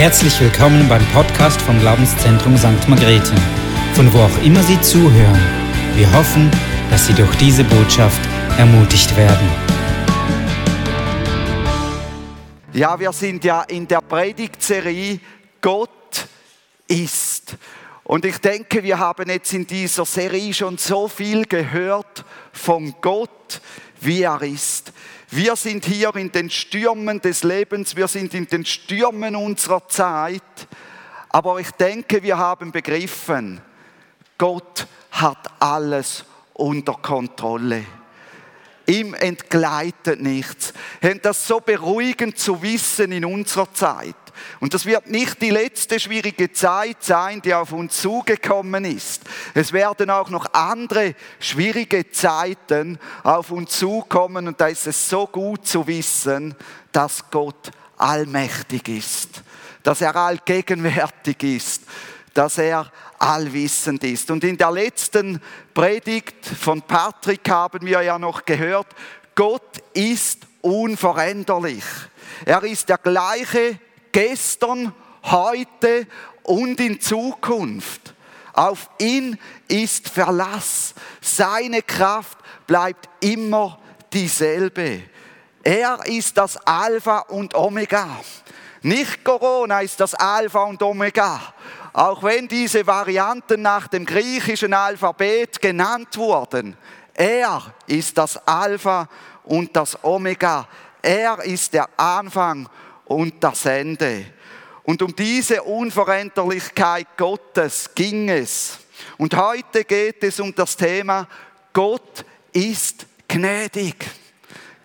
Herzlich willkommen beim Podcast vom Glaubenszentrum St. Margrethe, von wo auch immer Sie zuhören. Wir hoffen, dass Sie durch diese Botschaft ermutigt werden. Ja, wir sind ja in der Predigtserie Gott ist. Und ich denke, wir haben jetzt in dieser Serie schon so viel gehört von Gott, wie er ist. Wir sind hier in den Stürmen des Lebens, wir sind in den Stürmen unserer Zeit. Aber ich denke, wir haben begriffen, Gott hat alles unter Kontrolle. Ihm entgleitet nichts. Das ist so beruhigend zu wissen in unserer Zeit. Und das wird nicht die letzte schwierige Zeit sein, die auf uns zugekommen ist. Es werden auch noch andere schwierige Zeiten auf uns zukommen und da ist es so gut zu wissen, dass Gott allmächtig ist, dass er allgegenwärtig ist, dass er allwissend ist. Und in der letzten Predigt von Patrick haben wir ja noch gehört, Gott ist unveränderlich. Er ist der gleiche gestern, heute und in Zukunft. Auf ihn ist Verlass. Seine Kraft bleibt immer dieselbe. Er ist das Alpha und Omega. Nicht Corona ist das Alpha und Omega. Auch wenn diese Varianten nach dem griechischen Alphabet genannt wurden. Er ist das Alpha und das Omega. Er ist der Anfang und das Ende. Und um diese Unveränderlichkeit Gottes ging es. Und heute geht es um das Thema, Gott ist gnädig.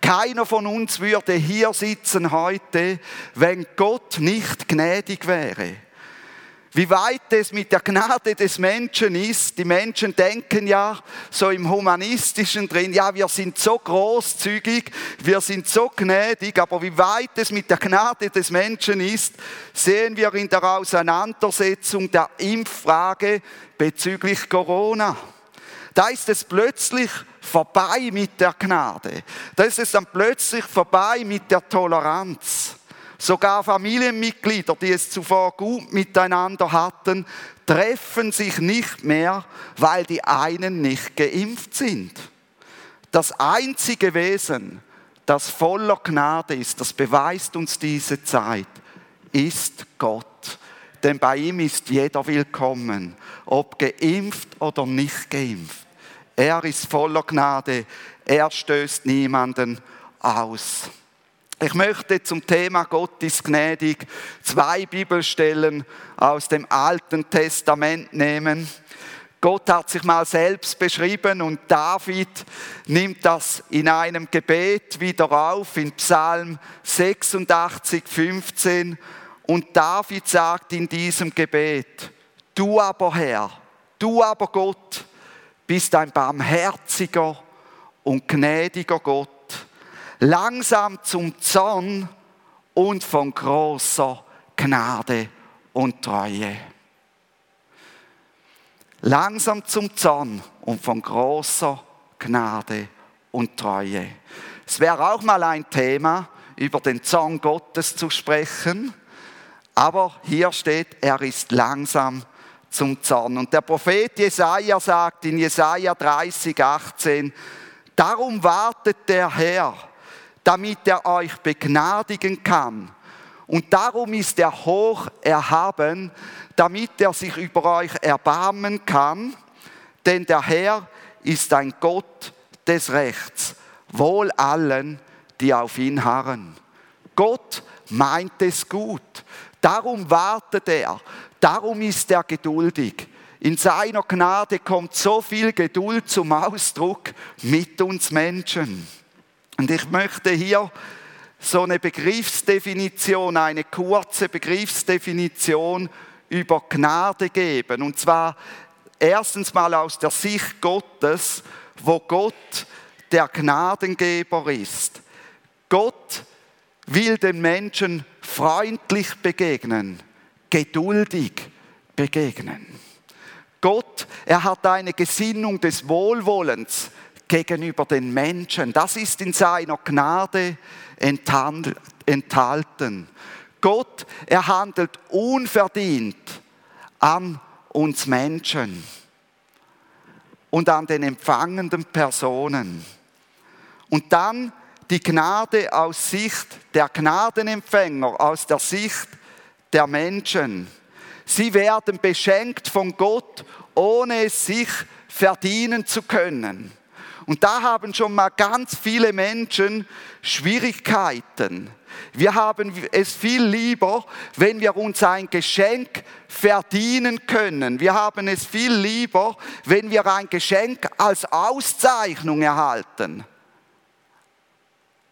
Keiner von uns würde hier sitzen heute, wenn Gott nicht gnädig wäre wie weit es mit der Gnade des Menschen ist. Die Menschen denken ja so im Humanistischen drin, ja, wir sind so großzügig, wir sind so gnädig, aber wie weit es mit der Gnade des Menschen ist, sehen wir in der Auseinandersetzung der Impffrage bezüglich Corona. Da ist es plötzlich vorbei mit der Gnade. Da ist es dann plötzlich vorbei mit der Toleranz. Sogar Familienmitglieder, die es zuvor gut miteinander hatten, treffen sich nicht mehr, weil die einen nicht geimpft sind. Das einzige Wesen, das voller Gnade ist, das beweist uns diese Zeit, ist Gott. Denn bei ihm ist jeder willkommen, ob geimpft oder nicht geimpft. Er ist voller Gnade, er stößt niemanden aus. Ich möchte zum Thema Gott ist gnädig zwei Bibelstellen aus dem Alten Testament nehmen. Gott hat sich mal selbst beschrieben und David nimmt das in einem Gebet wieder auf, in Psalm 86, 15. Und David sagt in diesem Gebet, du aber Herr, du aber Gott, bist ein barmherziger und gnädiger Gott langsam zum Zorn und von großer Gnade und Treue. Langsam zum Zorn und von großer Gnade und Treue. Es wäre auch mal ein Thema, über den Zorn Gottes zu sprechen. Aber hier steht, er ist langsam zum Zorn. Und der Prophet Jesaja sagt in Jesaja 30, 18, darum wartet der Herr damit er euch begnadigen kann. Und darum ist er hoch erhaben, damit er sich über euch erbarmen kann. Denn der Herr ist ein Gott des Rechts, wohl allen, die auf ihn harren. Gott meint es gut. Darum wartet er. Darum ist er geduldig. In seiner Gnade kommt so viel Geduld zum Ausdruck mit uns Menschen. Und ich möchte hier so eine Begriffsdefinition, eine kurze Begriffsdefinition über Gnade geben. Und zwar erstens mal aus der Sicht Gottes, wo Gott der Gnadengeber ist. Gott will den Menschen freundlich begegnen, geduldig begegnen. Gott, er hat eine Gesinnung des Wohlwollens gegenüber den Menschen. Das ist in seiner Gnade enthalten. Gott, er handelt unverdient an uns Menschen und an den empfangenden Personen. Und dann die Gnade aus Sicht der Gnadenempfänger, aus der Sicht der Menschen. Sie werden beschenkt von Gott, ohne es sich verdienen zu können. Und da haben schon mal ganz viele Menschen Schwierigkeiten. Wir haben es viel lieber, wenn wir uns ein Geschenk verdienen können. Wir haben es viel lieber, wenn wir ein Geschenk als Auszeichnung erhalten.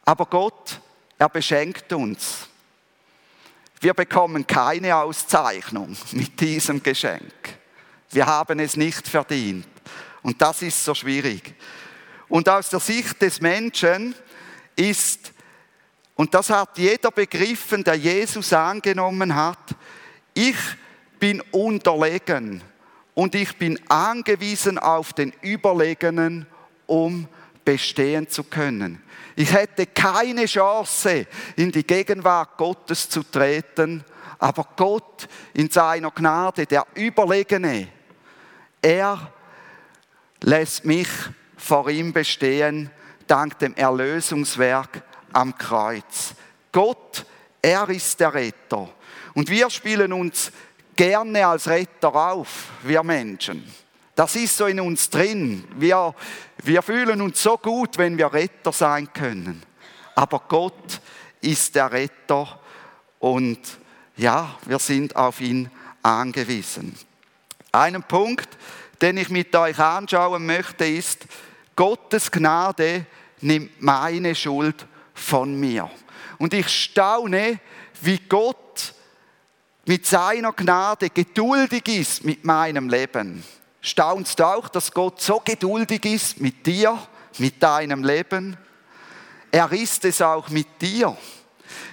Aber Gott, er beschenkt uns. Wir bekommen keine Auszeichnung mit diesem Geschenk. Wir haben es nicht verdient. Und das ist so schwierig. Und aus der Sicht des Menschen ist, und das hat jeder begriffen, der Jesus angenommen hat, ich bin unterlegen und ich bin angewiesen auf den Überlegenen, um bestehen zu können. Ich hätte keine Chance, in die Gegenwart Gottes zu treten, aber Gott in seiner Gnade, der Überlegene, er lässt mich vor ihm bestehen, dank dem Erlösungswerk am Kreuz. Gott, er ist der Retter. Und wir spielen uns gerne als Retter auf, wir Menschen. Das ist so in uns drin. Wir, wir fühlen uns so gut, wenn wir Retter sein können. Aber Gott ist der Retter und ja, wir sind auf ihn angewiesen. Einen Punkt, den ich mit euch anschauen möchte, ist, Gottes Gnade nimmt meine Schuld von mir. Und ich staune, wie Gott mit seiner Gnade geduldig ist mit meinem Leben. Staunst du auch, dass Gott so geduldig ist mit dir, mit deinem Leben? Er ist es auch mit dir.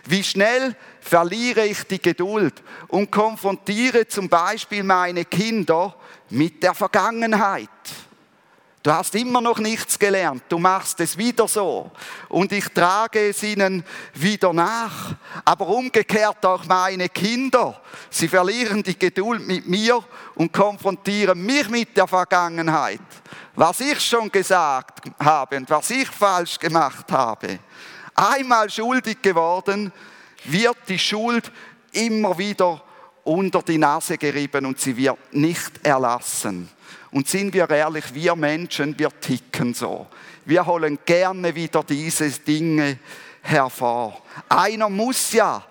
Wie schnell verliere ich die Geduld und konfrontiere zum Beispiel meine Kinder mit der Vergangenheit. Du hast immer noch nichts gelernt, du machst es wieder so und ich trage es ihnen wieder nach. Aber umgekehrt auch meine Kinder, sie verlieren die Geduld mit mir und konfrontieren mich mit der Vergangenheit, was ich schon gesagt habe und was ich falsch gemacht habe. Einmal schuldig geworden, wird die Schuld immer wieder unter die Nase gerieben und sie wird nicht erlassen. Und sind wir ehrlich, wir Menschen, wir ticken so. Wir holen gerne wieder diese Dinge hervor. Einer muss ja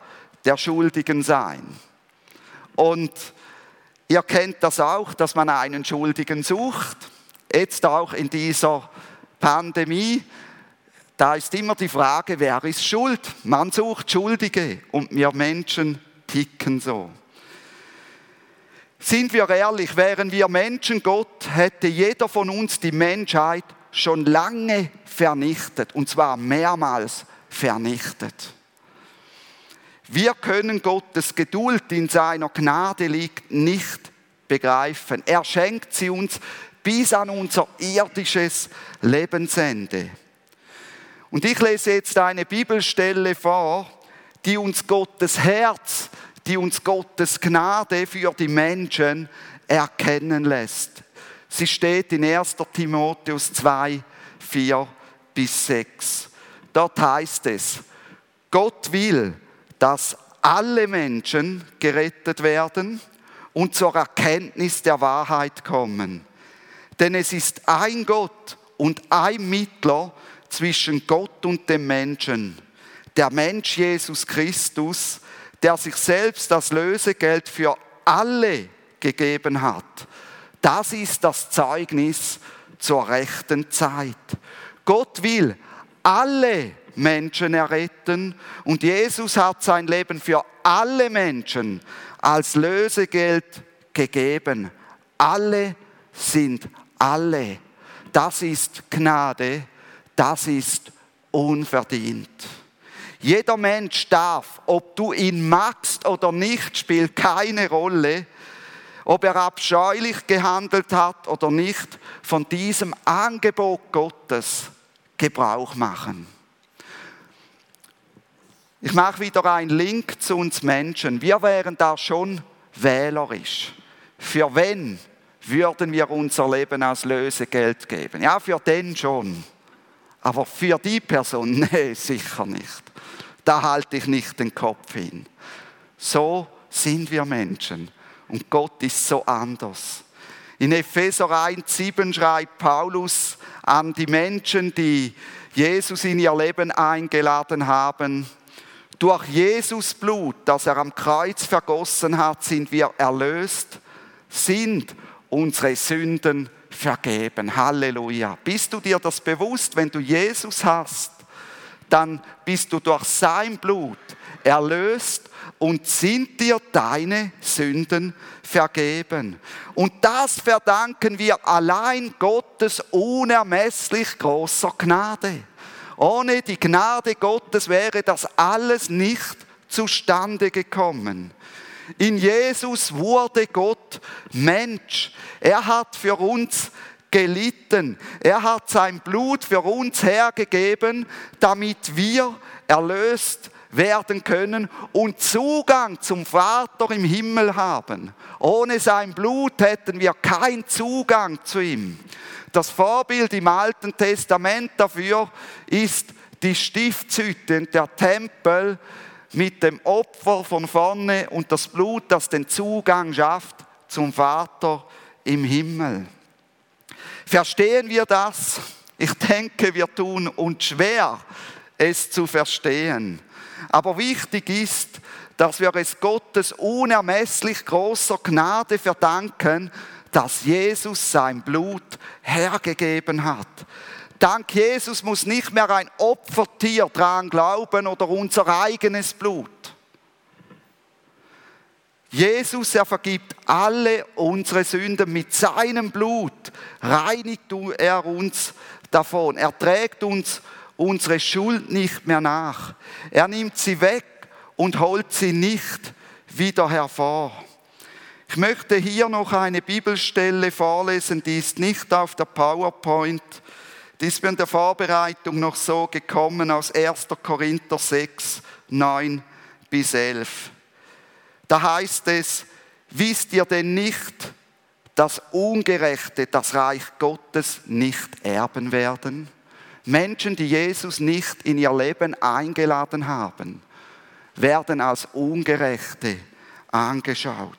der Schuldigen sein. Und ihr kennt das auch, dass man einen Schuldigen sucht. Jetzt auch in dieser Pandemie. Da ist immer die Frage, wer ist schuld? Man sucht Schuldige und wir Menschen ticken so. Sind wir ehrlich, wären wir Menschen Gott, hätte jeder von uns die Menschheit schon lange vernichtet, und zwar mehrmals vernichtet. Wir können Gottes Geduld, in seiner Gnade liegt, nicht begreifen. Er schenkt sie uns bis an unser irdisches Lebensende. Und ich lese jetzt eine Bibelstelle vor, die uns Gottes Herz die uns Gottes Gnade für die Menschen erkennen lässt. Sie steht in 1. Timotheus 2, 4 bis 6. Dort heißt es, Gott will, dass alle Menschen gerettet werden und zur Erkenntnis der Wahrheit kommen. Denn es ist ein Gott und ein Mittler zwischen Gott und dem Menschen, der Mensch Jesus Christus, der sich selbst das Lösegeld für alle gegeben hat. Das ist das Zeugnis zur rechten Zeit. Gott will alle Menschen erretten und Jesus hat sein Leben für alle Menschen als Lösegeld gegeben. Alle sind alle. Das ist Gnade, das ist unverdient. Jeder Mensch darf, ob du ihn magst oder nicht, spielt keine Rolle, ob er abscheulich gehandelt hat oder nicht, von diesem Angebot Gottes Gebrauch machen. Ich mache wieder einen Link zu uns Menschen. Wir wären da schon wählerisch. Für wen würden wir unser Leben als Lösegeld geben? Ja, für den schon. Aber für die Person, nee, sicher nicht. Da halte ich nicht den Kopf hin. So sind wir Menschen. Und Gott ist so anders. In Epheser 1,7 schreibt Paulus an die Menschen, die Jesus in ihr Leben eingeladen haben. Durch Jesus Blut, das er am Kreuz vergossen hat, sind wir erlöst, sind unsere Sünden vergeben. Halleluja. Bist du dir das bewusst, wenn du Jesus hast, dann bist du durch sein Blut erlöst und sind dir deine Sünden vergeben. Und das verdanken wir allein Gottes unermesslich großer Gnade. Ohne die Gnade Gottes wäre das alles nicht zustande gekommen. In Jesus wurde Gott Mensch. Er hat für uns gelitten. Er hat sein Blut für uns hergegeben, damit wir erlöst werden können und Zugang zum Vater im Himmel haben. Ohne sein Blut hätten wir keinen Zugang zu ihm. Das Vorbild im Alten Testament dafür ist die Stiftshütte und der Tempel mit dem Opfer von vorne und das Blut, das den Zugang schafft zum Vater im Himmel. Verstehen wir das? Ich denke, wir tun uns schwer, es zu verstehen. Aber wichtig ist, dass wir es Gottes unermesslich großer Gnade verdanken, dass Jesus sein Blut hergegeben hat. Dank Jesus muss nicht mehr ein Opfertier dran glauben oder unser eigenes Blut. Jesus, er vergibt alle unsere Sünden mit seinem Blut, reinigt er uns davon. Er trägt uns unsere Schuld nicht mehr nach. Er nimmt sie weg und holt sie nicht wieder hervor. Ich möchte hier noch eine Bibelstelle vorlesen, die ist nicht auf der PowerPoint. Die ist mir in der Vorbereitung noch so gekommen aus 1. Korinther 6, 9 bis 11. Da heißt es, wisst ihr denn nicht, dass Ungerechte das Reich Gottes nicht erben werden? Menschen, die Jesus nicht in ihr Leben eingeladen haben, werden als Ungerechte angeschaut.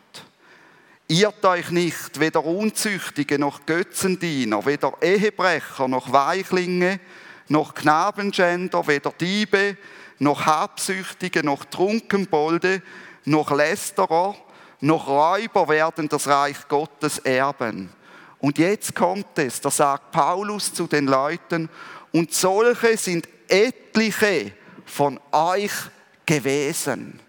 Irrt euch nicht, weder Unzüchtige noch Götzendiener, weder Ehebrecher noch Weichlinge, noch Knabenschänder, weder Diebe, noch Habsüchtige, noch Trunkenbolde, noch Lästerer, noch Räuber werden das Reich Gottes erben. Und jetzt kommt es, da sagt Paulus zu den Leuten, und solche sind etliche von euch gewesen.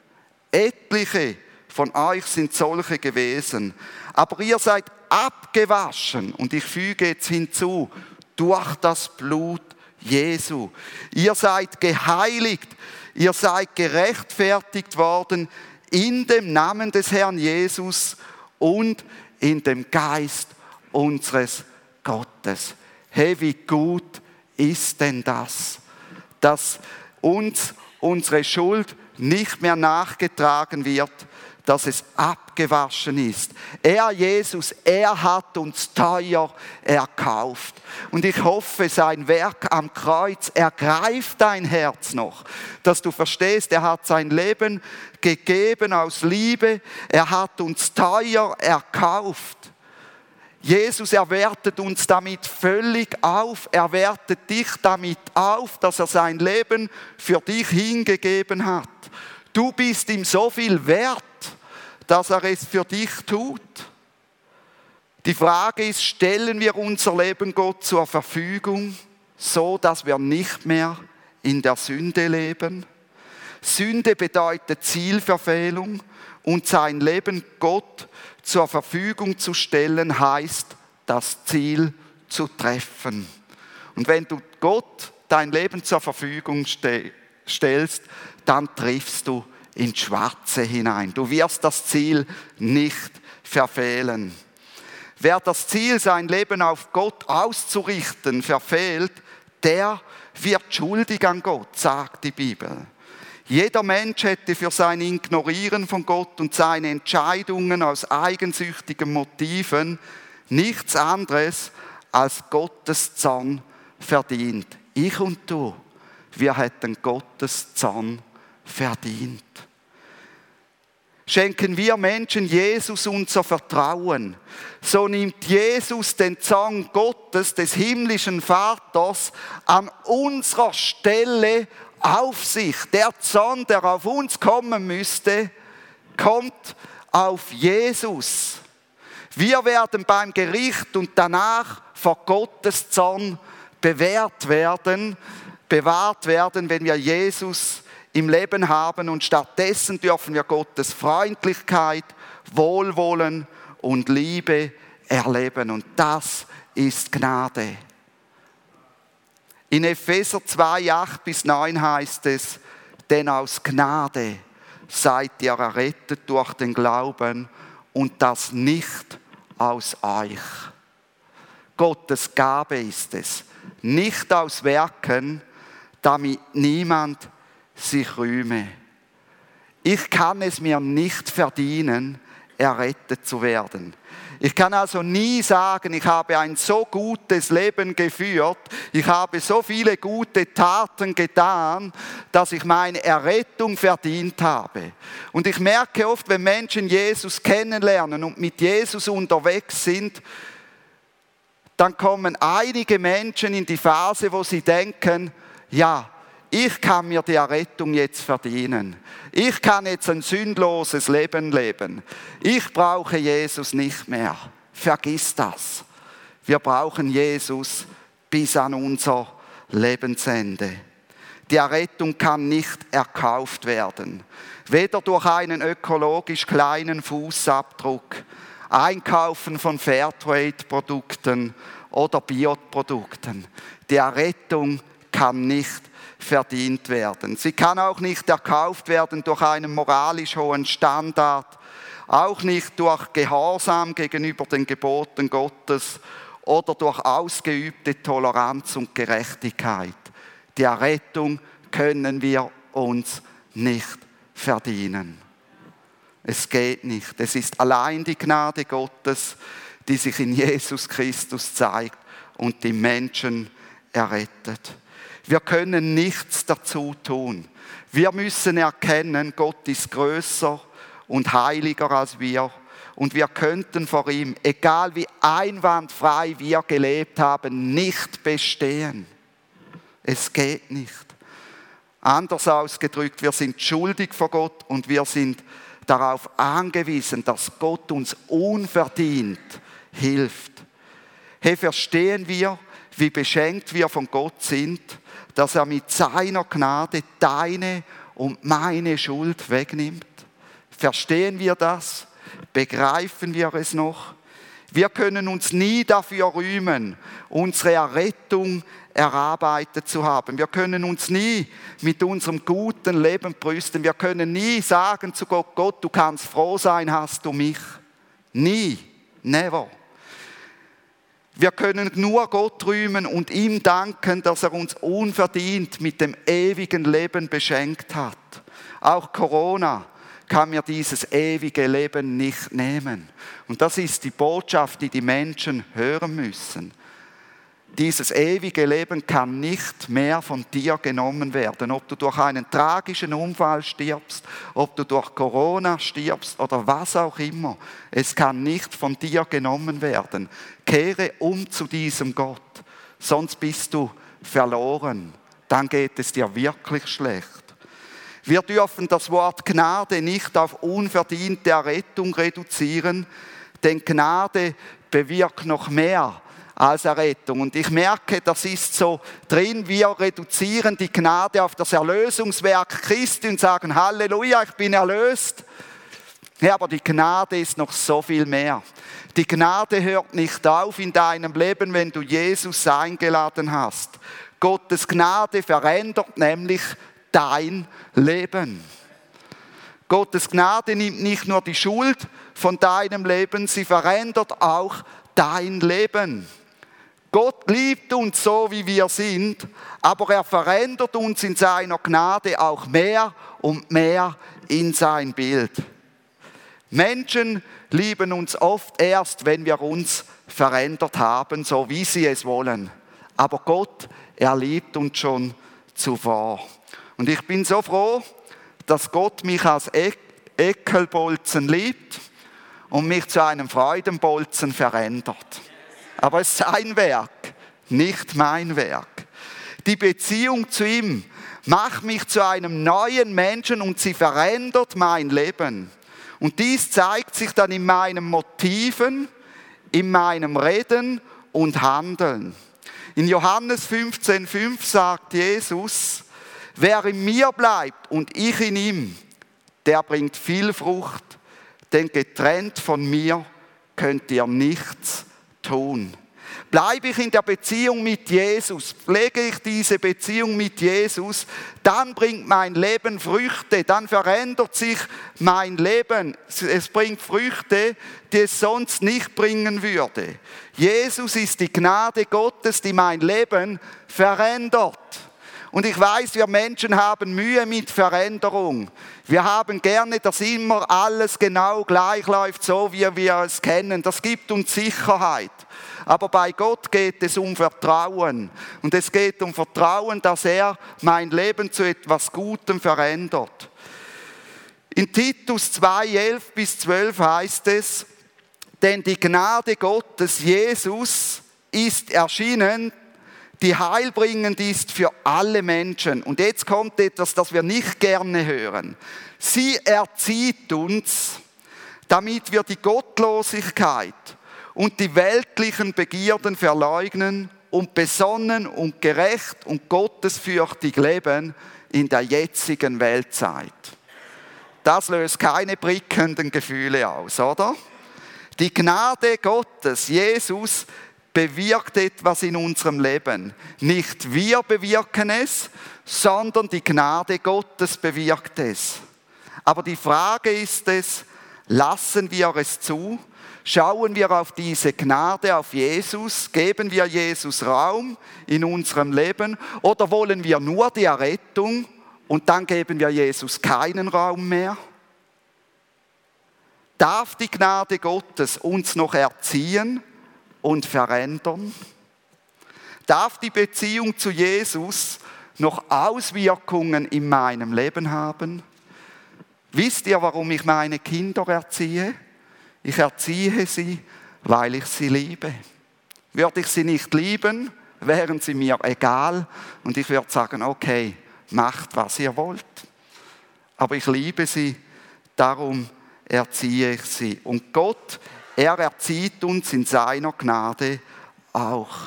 Etliche von euch sind solche gewesen. Aber ihr seid abgewaschen, und ich füge jetzt hinzu, durch das Blut Jesu. Ihr seid geheiligt, ihr seid gerechtfertigt worden in dem Namen des Herrn Jesus und in dem Geist unseres Gottes. Hey, wie gut ist denn das, dass uns unsere Schuld nicht mehr nachgetragen wird, dass es abgewaschen ist. Er, Jesus, er hat uns teuer erkauft. Und ich hoffe, sein Werk am Kreuz ergreift dein Herz noch, dass du verstehst, er hat sein Leben gegeben aus Liebe, er hat uns teuer erkauft. Jesus erwertet uns damit völlig auf. Er wertet dich damit auf, dass er sein Leben für dich hingegeben hat. Du bist ihm so viel wert, dass er es für dich tut. Die Frage ist, stellen wir unser Leben Gott zur Verfügung, so dass wir nicht mehr in der Sünde leben? Sünde bedeutet Zielverfehlung und sein Leben Gott zur Verfügung zu stellen heißt, das Ziel zu treffen. Und wenn du Gott dein Leben zur Verfügung stellst, dann triffst du ins Schwarze hinein. Du wirst das Ziel nicht verfehlen. Wer das Ziel, sein Leben auf Gott auszurichten, verfehlt, der wird schuldig an Gott, sagt die Bibel. Jeder Mensch hätte für sein Ignorieren von Gott und seine Entscheidungen aus eigensüchtigen Motiven nichts anderes als Gottes Zorn verdient. Ich und du, wir hätten Gottes Zorn verdient. Schenken wir Menschen Jesus unser Vertrauen, so nimmt Jesus den Zorn Gottes, des himmlischen Vaters, an unserer Stelle auf sich. Der Zorn, der auf uns kommen müsste, kommt auf Jesus. Wir werden beim Gericht und danach vor Gottes Zorn bewährt werden, bewahrt werden, wenn wir Jesus im Leben haben und stattdessen dürfen wir Gottes Freundlichkeit, Wohlwollen und Liebe erleben und das ist Gnade. In Epheser 2, 8 bis 9 heißt es, denn aus Gnade seid ihr errettet durch den Glauben und das nicht aus euch. Gottes Gabe ist es, nicht aus Werken, damit niemand sich rühme. Ich kann es mir nicht verdienen, errettet zu werden. Ich kann also nie sagen, ich habe ein so gutes Leben geführt, ich habe so viele gute Taten getan, dass ich meine Errettung verdient habe. Und ich merke oft, wenn Menschen Jesus kennenlernen und mit Jesus unterwegs sind, dann kommen einige Menschen in die Phase, wo sie denken, ja, ich kann mir die Errettung jetzt verdienen. Ich kann jetzt ein sündloses Leben leben. Ich brauche Jesus nicht mehr. Vergiss das. Wir brauchen Jesus bis an unser Lebensende. Die Errettung kann nicht erkauft werden. Weder durch einen ökologisch kleinen Fußabdruck, Einkaufen von Fairtrade-Produkten oder Bioprodukten. Die Errettung kann nicht verdient werden. Sie kann auch nicht erkauft werden durch einen moralisch hohen Standard, auch nicht durch Gehorsam gegenüber den Geboten Gottes oder durch ausgeübte Toleranz und Gerechtigkeit. Die Errettung können wir uns nicht verdienen. Es geht nicht. Es ist allein die Gnade Gottes, die sich in Jesus Christus zeigt und die Menschen errettet. Wir können nichts dazu tun. Wir müssen erkennen, Gott ist größer und heiliger als wir. Und wir könnten vor ihm, egal wie einwandfrei wir gelebt haben, nicht bestehen. Es geht nicht. Anders ausgedrückt, wir sind schuldig vor Gott und wir sind darauf angewiesen, dass Gott uns unverdient hilft. Hey, verstehen wir, wie beschenkt wir von Gott sind dass er mit seiner Gnade deine und meine Schuld wegnimmt? Verstehen wir das? Begreifen wir es noch? Wir können uns nie dafür rühmen, unsere Errettung erarbeitet zu haben. Wir können uns nie mit unserem guten Leben brüsten. Wir können nie sagen zu Gott, Gott, du kannst froh sein, hast du mich. Nie, never. Wir können nur Gott rühmen und ihm danken, dass er uns unverdient mit dem ewigen Leben beschenkt hat. Auch Corona kann mir dieses ewige Leben nicht nehmen. Und das ist die Botschaft, die die Menschen hören müssen. Dieses ewige Leben kann nicht mehr von dir genommen werden. Ob du durch einen tragischen Unfall stirbst, ob du durch Corona stirbst oder was auch immer. Es kann nicht von dir genommen werden. Kehre um zu diesem Gott, sonst bist du verloren. Dann geht es dir wirklich schlecht. Wir dürfen das Wort Gnade nicht auf unverdiente Errettung reduzieren, denn Gnade bewirkt noch mehr als Errettung. Und ich merke, das ist so drin, wir reduzieren die Gnade auf das Erlösungswerk Christi und sagen, Halleluja, ich bin erlöst. Ja, aber die Gnade ist noch so viel mehr. Die Gnade hört nicht auf in deinem Leben, wenn du Jesus eingeladen hast. Gottes Gnade verändert nämlich dein Leben. Gottes Gnade nimmt nicht nur die Schuld von deinem Leben, sie verändert auch dein Leben. Gott liebt uns so, wie wir sind, aber er verändert uns in seiner Gnade auch mehr und mehr in sein Bild. Menschen lieben uns oft erst, wenn wir uns verändert haben, so wie sie es wollen. Aber Gott, er liebt uns schon zuvor. Und ich bin so froh, dass Gott mich als Eckelbolzen liebt und mich zu einem Freudenbolzen verändert. Aber es ist sein Werk, nicht mein Werk. Die Beziehung zu ihm macht mich zu einem neuen Menschen und sie verändert mein Leben. Und dies zeigt sich dann in meinen Motiven, in meinem Reden und Handeln. In Johannes 15,5 5 sagt Jesus, wer in mir bleibt und ich in ihm, der bringt viel Frucht, denn getrennt von mir könnt ihr nichts tun. Bleibe ich in der Beziehung mit Jesus, pflege ich diese Beziehung mit Jesus, dann bringt mein Leben Früchte, dann verändert sich mein Leben. Es bringt Früchte, die es sonst nicht bringen würde. Jesus ist die Gnade Gottes, die mein Leben verändert. Und ich weiß, wir Menschen haben Mühe mit Veränderung. Wir haben gerne, dass immer alles genau gleich läuft, so wie wir es kennen. Das gibt uns Sicherheit. Aber bei Gott geht es um Vertrauen. Und es geht um Vertrauen, dass er mein Leben zu etwas Gutem verändert. In Titus 2, 11 bis 12 heißt es, denn die Gnade Gottes, Jesus, ist erschienen, die heilbringend ist für alle Menschen. Und jetzt kommt etwas, das wir nicht gerne hören. Sie erzieht uns, damit wir die Gottlosigkeit und die weltlichen Begierden verleugnen und besonnen und gerecht und gottesfürchtig leben in der jetzigen Weltzeit. Das löst keine prickelnden Gefühle aus, oder? Die Gnade Gottes, Jesus, bewirkt etwas in unserem Leben. Nicht wir bewirken es, sondern die Gnade Gottes bewirkt es. Aber die Frage ist es, lassen wir es zu? Schauen wir auf diese Gnade, auf Jesus? Geben wir Jesus Raum in unserem Leben? Oder wollen wir nur die Errettung und dann geben wir Jesus keinen Raum mehr? Darf die Gnade Gottes uns noch erziehen? Und verändern? Darf die Beziehung zu Jesus noch Auswirkungen in meinem Leben haben? Wisst ihr, warum ich meine Kinder erziehe? Ich erziehe sie, weil ich sie liebe. Würde ich sie nicht lieben, wären sie mir egal und ich würde sagen, okay, macht, was ihr wollt. Aber ich liebe sie, darum erziehe ich sie. Und Gott er erzieht uns in seiner Gnade auch.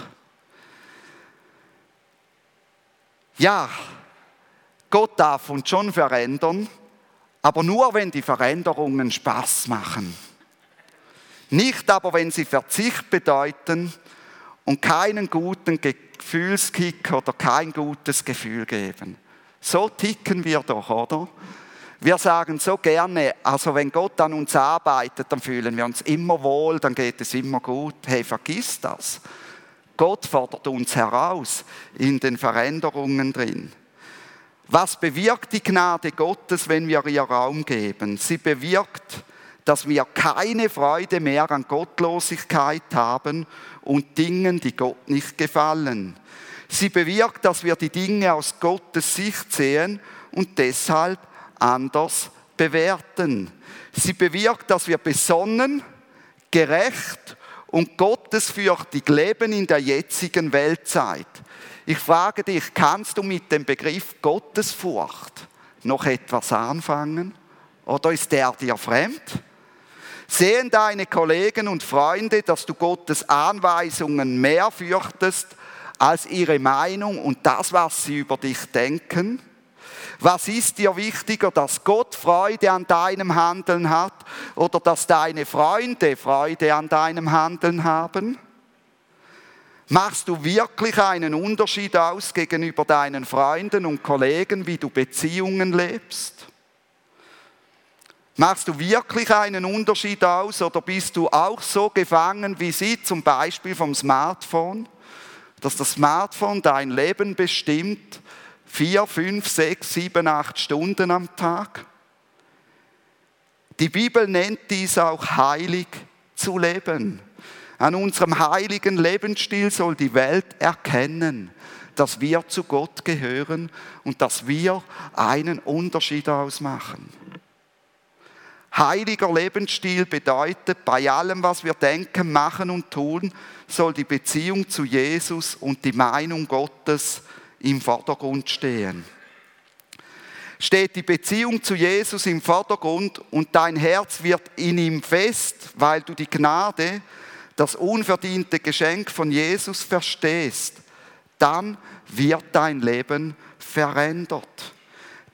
Ja, Gott darf uns schon verändern, aber nur wenn die Veränderungen Spaß machen. Nicht aber, wenn sie Verzicht bedeuten und keinen guten Gefühlskick oder kein gutes Gefühl geben. So ticken wir doch, oder? Wir sagen so gerne, also wenn Gott an uns arbeitet, dann fühlen wir uns immer wohl, dann geht es immer gut. Hey, vergiss das. Gott fordert uns heraus in den Veränderungen drin. Was bewirkt die Gnade Gottes, wenn wir ihr Raum geben? Sie bewirkt, dass wir keine Freude mehr an Gottlosigkeit haben und Dingen, die Gott nicht gefallen. Sie bewirkt, dass wir die Dinge aus Gottes Sicht sehen und deshalb anders bewerten. Sie bewirkt, dass wir besonnen, gerecht und gottesfürchtig leben in der jetzigen Weltzeit. Ich frage dich, kannst du mit dem Begriff Gottesfurcht noch etwas anfangen? Oder ist der dir fremd? Sehen deine Kollegen und Freunde, dass du Gottes Anweisungen mehr fürchtest als ihre Meinung und das, was sie über dich denken? Was ist dir wichtiger, dass Gott Freude an deinem Handeln hat oder dass deine Freunde Freude an deinem Handeln haben? Machst du wirklich einen Unterschied aus gegenüber deinen Freunden und Kollegen, wie du Beziehungen lebst? Machst du wirklich einen Unterschied aus oder bist du auch so gefangen wie sie, zum Beispiel vom Smartphone? dass das Smartphone dein Leben bestimmt, vier, fünf, sechs, sieben, acht Stunden am Tag? Die Bibel nennt dies auch heilig zu leben. An unserem heiligen Lebensstil soll die Welt erkennen, dass wir zu Gott gehören und dass wir einen Unterschied ausmachen. Heiliger Lebensstil bedeutet, bei allem, was wir denken, machen und tun, soll die Beziehung zu Jesus und die Meinung Gottes im Vordergrund stehen. Steht die Beziehung zu Jesus im Vordergrund und dein Herz wird in ihm fest, weil du die Gnade, das unverdiente Geschenk von Jesus verstehst, dann wird dein Leben verändert.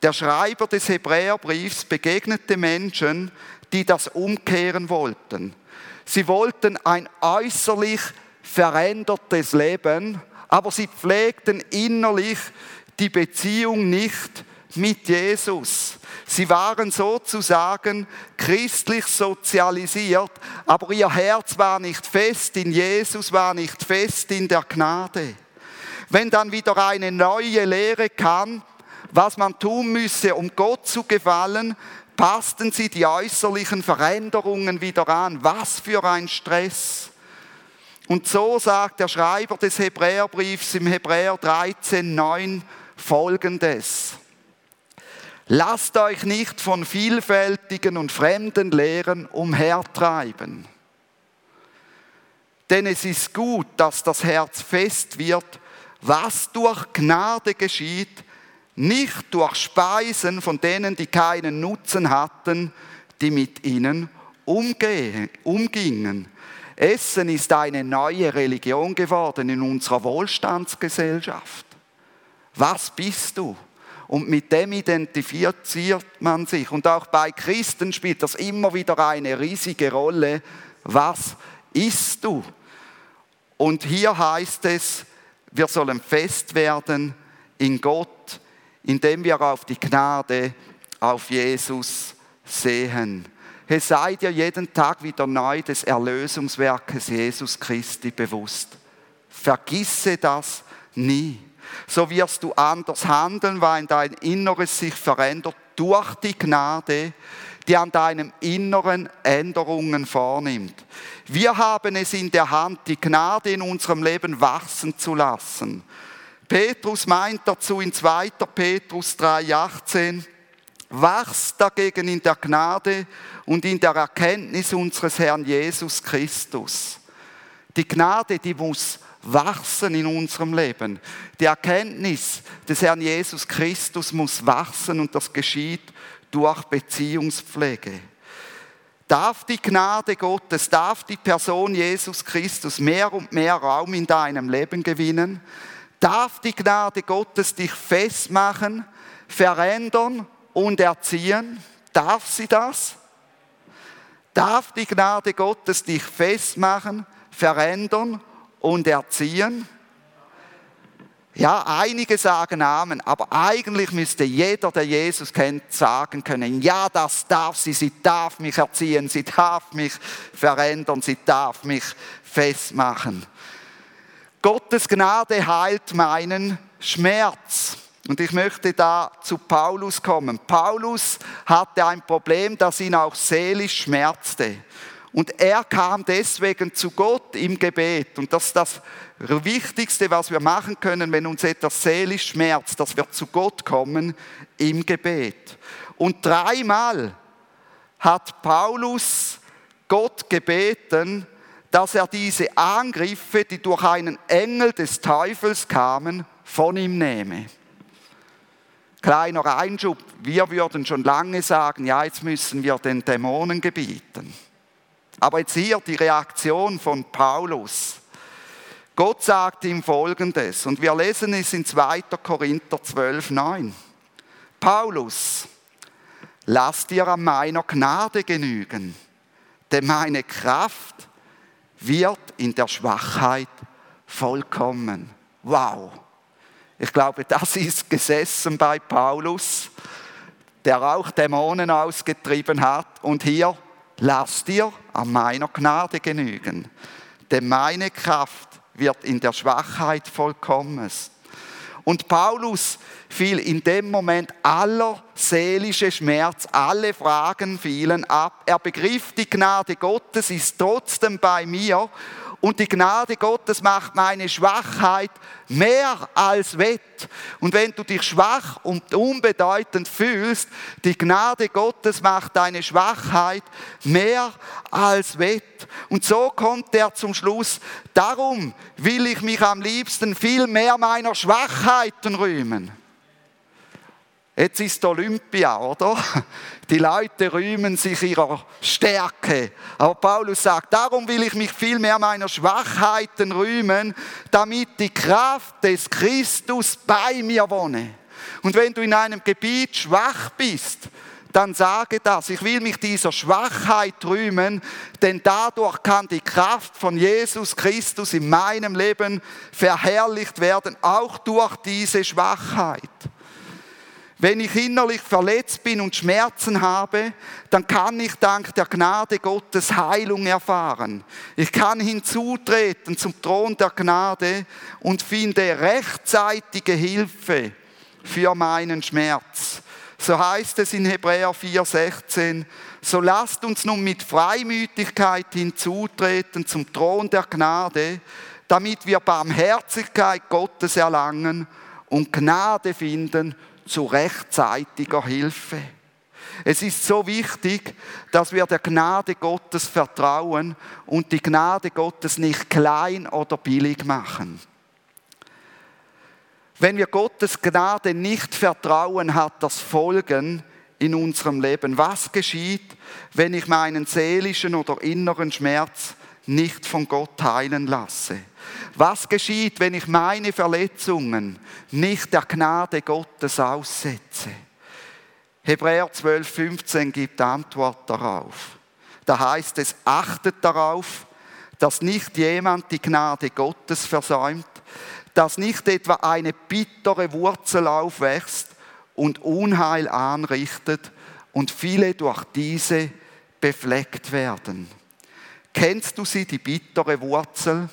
Der Schreiber des Hebräerbriefs begegnete Menschen, die das umkehren wollten. Sie wollten ein äußerlich verändertes Leben, aber sie pflegten innerlich die Beziehung nicht mit Jesus. Sie waren sozusagen christlich sozialisiert, aber ihr Herz war nicht fest in Jesus, war nicht fest in der Gnade. Wenn dann wieder eine neue Lehre kam, was man tun müsse, um Gott zu gefallen, passten sie die äußerlichen Veränderungen wieder an. Was für ein Stress. Und so sagt der Schreiber des Hebräerbriefs im Hebräer 13, 9 folgendes. Lasst euch nicht von vielfältigen und fremden Lehren umhertreiben. Denn es ist gut, dass das Herz fest wird, was durch Gnade geschieht, nicht durch Speisen von denen, die keinen Nutzen hatten, die mit ihnen umgingen. Essen ist eine neue Religion geworden in unserer Wohlstandsgesellschaft. Was bist du? Und mit dem identifiziert man sich. Und auch bei Christen spielt das immer wieder eine riesige Rolle. Was isst du? Und hier heißt es, wir sollen fest werden in Gott, indem wir auf die Gnade, auf Jesus sehen. Es sei dir jeden Tag wieder neu des Erlösungswerkes Jesus Christi bewusst. Vergisse das nie so wirst du anders handeln, weil dein Inneres sich verändert durch die Gnade, die an deinem Inneren Änderungen vornimmt. Wir haben es in der Hand, die Gnade in unserem Leben wachsen zu lassen. Petrus meint dazu in 2. Petrus 3,18, wachst dagegen in der Gnade und in der Erkenntnis unseres Herrn Jesus Christus. Die Gnade, die muss wachsen in unserem Leben. Die Erkenntnis des Herrn Jesus Christus muss wachsen und das geschieht durch Beziehungspflege. Darf die Gnade Gottes, darf die Person Jesus Christus mehr und mehr Raum in deinem Leben gewinnen? Darf die Gnade Gottes dich festmachen, verändern und erziehen? Darf sie das? Darf die Gnade Gottes dich festmachen, verändern und erziehen? Ja, einige sagen Amen, aber eigentlich müsste jeder, der Jesus kennt, sagen können, ja, das darf sie, sie darf mich erziehen, sie darf mich verändern, sie darf mich festmachen. Gottes Gnade heilt meinen Schmerz. Und ich möchte da zu Paulus kommen. Paulus hatte ein Problem, das ihn auch seelisch schmerzte. Und er kam deswegen zu Gott im Gebet. Und das ist das Wichtigste, was wir machen können, wenn uns etwas seelisch schmerzt, dass wir zu Gott kommen im Gebet. Und dreimal hat Paulus Gott gebeten, dass er diese Angriffe, die durch einen Engel des Teufels kamen, von ihm nehme. Kleiner Einschub, wir würden schon lange sagen, ja, jetzt müssen wir den Dämonen gebieten. Aber jetzt hier die Reaktion von Paulus. Gott sagt ihm Folgendes, und wir lesen es in 2. Korinther 12, 9. Paulus, lass dir an meiner Gnade genügen, denn meine Kraft wird in der Schwachheit vollkommen. Wow. Ich glaube, das ist gesessen bei Paulus, der auch Dämonen ausgetrieben hat. Und hier lass dir an meiner Gnade genügen, denn meine Kraft wird in der Schwachheit vollkommen. Und Paulus fiel in dem Moment aller seelische Schmerz, alle Fragen fielen ab. Er begriff, die Gnade Gottes ist trotzdem bei mir und die Gnade Gottes macht meine Schwachheit mehr als wett. Und wenn du dich schwach und unbedeutend fühlst, die Gnade Gottes macht deine Schwachheit mehr als wett. Und so kommt er zum Schluss, darum will ich mich am liebsten viel mehr meiner Schwachheiten rühmen. Jetzt ist Olympia, oder? Die Leute rühmen sich ihrer Stärke. Aber Paulus sagt, darum will ich mich viel mehr meiner Schwachheiten rühmen, damit die Kraft des Christus bei mir wohne. Und wenn du in einem Gebiet schwach bist, dann sage das. Ich will mich dieser Schwachheit rühmen, denn dadurch kann die Kraft von Jesus Christus in meinem Leben verherrlicht werden, auch durch diese Schwachheit. Wenn ich innerlich verletzt bin und Schmerzen habe, dann kann ich dank der Gnade Gottes Heilung erfahren. Ich kann hinzutreten zum Thron der Gnade und finde rechtzeitige Hilfe für meinen Schmerz. So heißt es in Hebräer 4:16, so lasst uns nun mit Freimütigkeit hinzutreten zum Thron der Gnade, damit wir Barmherzigkeit Gottes erlangen und Gnade finden zu rechtzeitiger Hilfe. Es ist so wichtig, dass wir der Gnade Gottes vertrauen und die Gnade Gottes nicht klein oder billig machen. Wenn wir Gottes Gnade nicht vertrauen, hat das Folgen in unserem Leben. Was geschieht, wenn ich meinen seelischen oder inneren Schmerz nicht von Gott heilen lasse? Was geschieht, wenn ich meine Verletzungen nicht der Gnade Gottes aussetze? Hebräer 12, 15 gibt Antwort darauf. Da heißt es, achtet darauf, dass nicht jemand die Gnade Gottes versäumt, dass nicht etwa eine bittere Wurzel aufwächst und Unheil anrichtet und viele durch diese befleckt werden. Kennst du sie, die bittere Wurzel?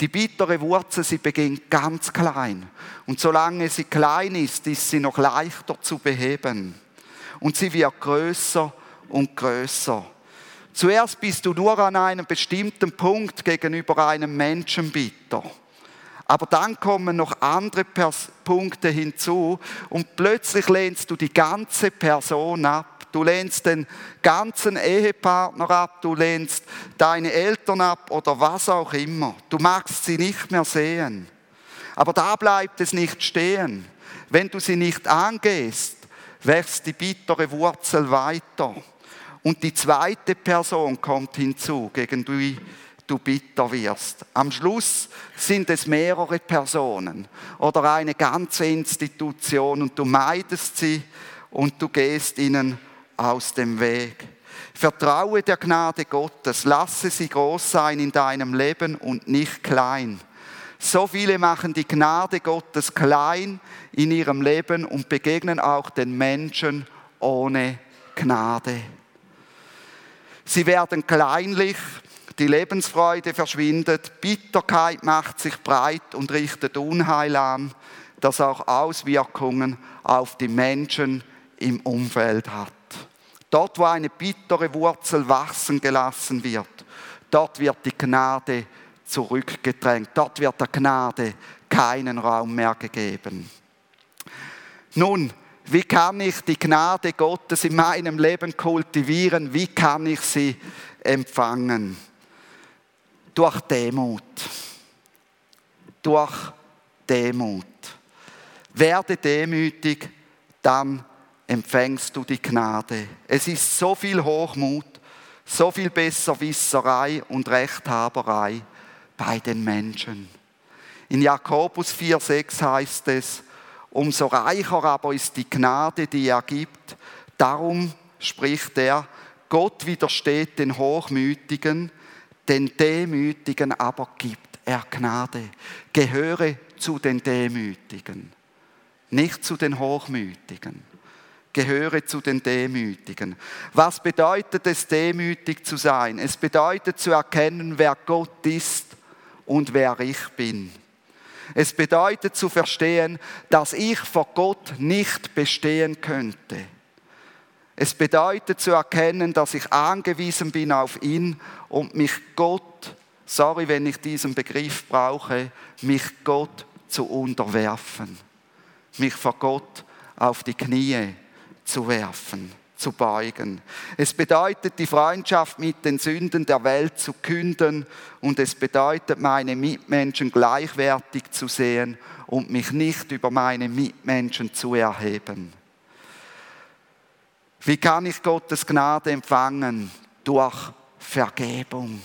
Die bittere Wurzel, sie beginnt ganz klein. Und solange sie klein ist, ist sie noch leichter zu beheben. Und sie wird größer und größer. Zuerst bist du nur an einem bestimmten Punkt gegenüber einem Menschen bitter. Aber dann kommen noch andere Pers Punkte hinzu und plötzlich lehnst du die ganze Person ab du lehnst den ganzen Ehepartner ab, du lehnst deine Eltern ab oder was auch immer. Du magst sie nicht mehr sehen. Aber da bleibt es nicht stehen. Wenn du sie nicht angehst, wächst die bittere Wurzel weiter. Und die zweite Person kommt hinzu, gegen die du bitter wirst. Am Schluss sind es mehrere Personen oder eine ganze Institution und du meidest sie und du gehst ihnen aus dem Weg. Vertraue der Gnade Gottes, lasse sie groß sein in deinem Leben und nicht klein. So viele machen die Gnade Gottes klein in ihrem Leben und begegnen auch den Menschen ohne Gnade. Sie werden kleinlich, die Lebensfreude verschwindet, Bitterkeit macht sich breit und richtet Unheil an, das auch Auswirkungen auf die Menschen im Umfeld hat. Dort, wo eine bittere Wurzel wachsen gelassen wird, dort wird die Gnade zurückgedrängt. Dort wird der Gnade keinen Raum mehr gegeben. Nun, wie kann ich die Gnade Gottes in meinem Leben kultivieren? Wie kann ich sie empfangen? Durch Demut. Durch Demut. Werde demütig, dann empfängst du die Gnade. Es ist so viel Hochmut, so viel Besserwisserei und Rechthaberei bei den Menschen. In Jakobus 4,6 heißt es, umso reicher aber ist die Gnade, die er gibt. Darum spricht er, Gott widersteht den Hochmütigen, den Demütigen aber gibt er Gnade. Gehöre zu den Demütigen, nicht zu den Hochmütigen gehöre zu den Demütigen. Was bedeutet es, demütig zu sein? Es bedeutet zu erkennen, wer Gott ist und wer ich bin. Es bedeutet zu verstehen, dass ich vor Gott nicht bestehen könnte. Es bedeutet zu erkennen, dass ich angewiesen bin auf ihn und mich Gott, sorry, wenn ich diesen Begriff brauche, mich Gott zu unterwerfen. Mich vor Gott auf die Knie zu werfen, zu beugen. Es bedeutet, die Freundschaft mit den Sünden der Welt zu künden und es bedeutet, meine Mitmenschen gleichwertig zu sehen und mich nicht über meine Mitmenschen zu erheben. Wie kann ich Gottes Gnade empfangen? Durch Vergebung.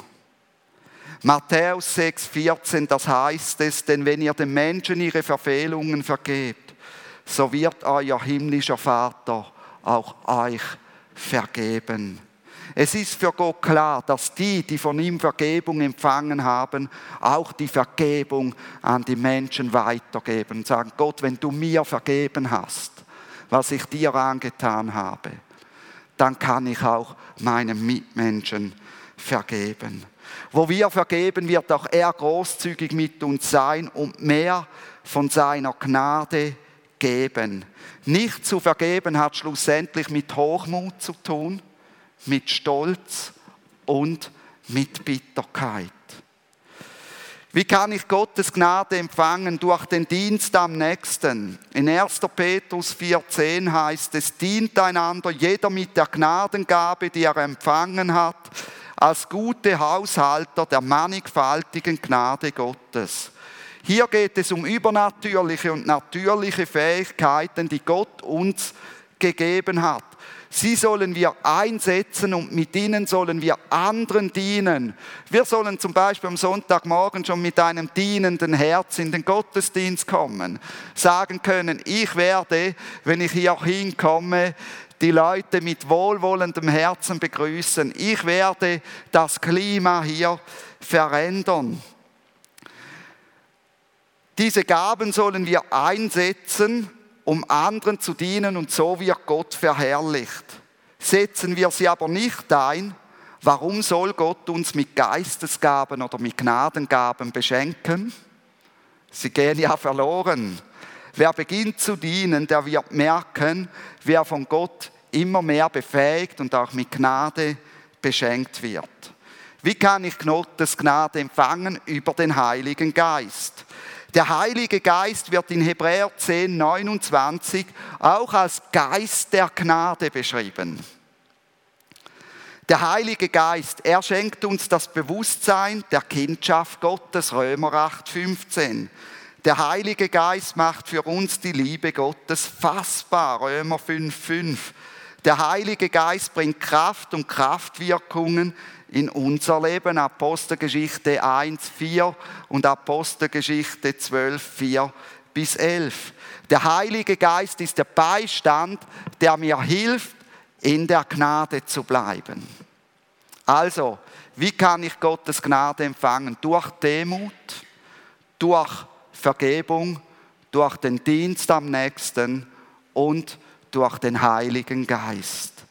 Matthäus 6,14, das heißt es, denn wenn ihr den Menschen ihre Verfehlungen vergebt, so wird euer himmlischer Vater auch euch vergeben. Es ist für Gott klar, dass die, die von ihm Vergebung empfangen haben, auch die Vergebung an die Menschen weitergeben und sagen, Gott, wenn du mir vergeben hast, was ich dir angetan habe, dann kann ich auch meinen Mitmenschen vergeben. Wo wir vergeben, wird auch er großzügig mit uns sein und mehr von seiner Gnade geben. Nicht zu vergeben hat schlussendlich mit Hochmut zu tun, mit Stolz und mit Bitterkeit. Wie kann ich Gottes Gnade empfangen? Durch den Dienst am Nächsten. In 1. Petrus 4,10 heißt es, dient einander jeder mit der Gnadengabe, die er empfangen hat, als gute Haushalter der mannigfaltigen Gnade Gottes. Hier geht es um übernatürliche und natürliche Fähigkeiten, die Gott uns gegeben hat. Sie sollen wir einsetzen und mit ihnen sollen wir anderen dienen. Wir sollen zum Beispiel am Sonntagmorgen schon mit einem dienenden Herz in den Gottesdienst kommen. Sagen können, ich werde, wenn ich hier hinkomme, die Leute mit wohlwollendem Herzen begrüßen. Ich werde das Klima hier verändern. Diese Gaben sollen wir einsetzen um anderen zu dienen und so wird Gott verherrlicht. Setzen wir sie aber nicht ein, warum soll Gott uns mit Geistesgaben oder mit Gnadengaben beschenken? Sie gehen ja verloren. Wer beginnt zu dienen, der wird merken, wer von Gott immer mehr befähigt und auch mit Gnade beschenkt wird. Wie kann ich Gottes Gnade empfangen? Über den Heiligen Geist. Der Heilige Geist wird in Hebräer 10, 29 auch als Geist der Gnade beschrieben. Der Heilige Geist, er schenkt uns das Bewusstsein der Kindschaft Gottes, Römer 8, 15. Der Heilige Geist macht für uns die Liebe Gottes fassbar, Römer 5, 5. Der Heilige Geist bringt Kraft und Kraftwirkungen in unser Leben. Apostelgeschichte 1, 4 und Apostelgeschichte 12, 4 bis 11. Der Heilige Geist ist der Beistand, der mir hilft, in der Gnade zu bleiben. Also, wie kann ich Gottes Gnade empfangen? Durch Demut, durch Vergebung, durch den Dienst am nächsten und durch den Heiligen Geist.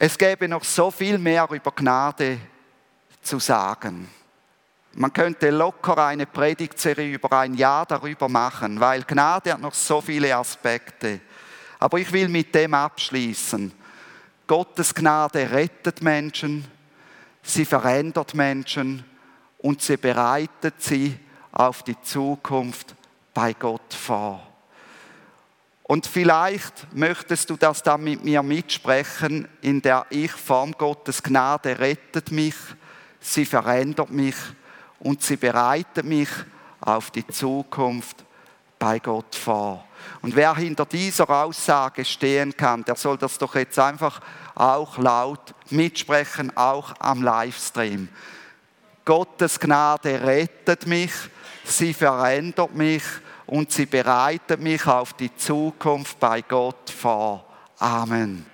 Es gäbe noch so viel mehr über Gnade zu sagen. Man könnte locker eine Predigtserie über ein Jahr darüber machen, weil Gnade hat noch so viele Aspekte. Aber ich will mit dem abschließen. Gottes Gnade rettet Menschen, sie verändert Menschen und sie bereitet sie auf die Zukunft bei Gott vor. Und vielleicht möchtest du das dann mit mir mitsprechen, in der ich Form Gottes Gnade rettet mich, sie verändert mich und sie bereitet mich auf die Zukunft bei Gott vor. Und wer hinter dieser Aussage stehen kann, der soll das doch jetzt einfach auch laut mitsprechen, auch am Livestream. Gottes Gnade rettet mich, sie verändert mich und sie bereitet mich auf die Zukunft bei Gott vor. Amen.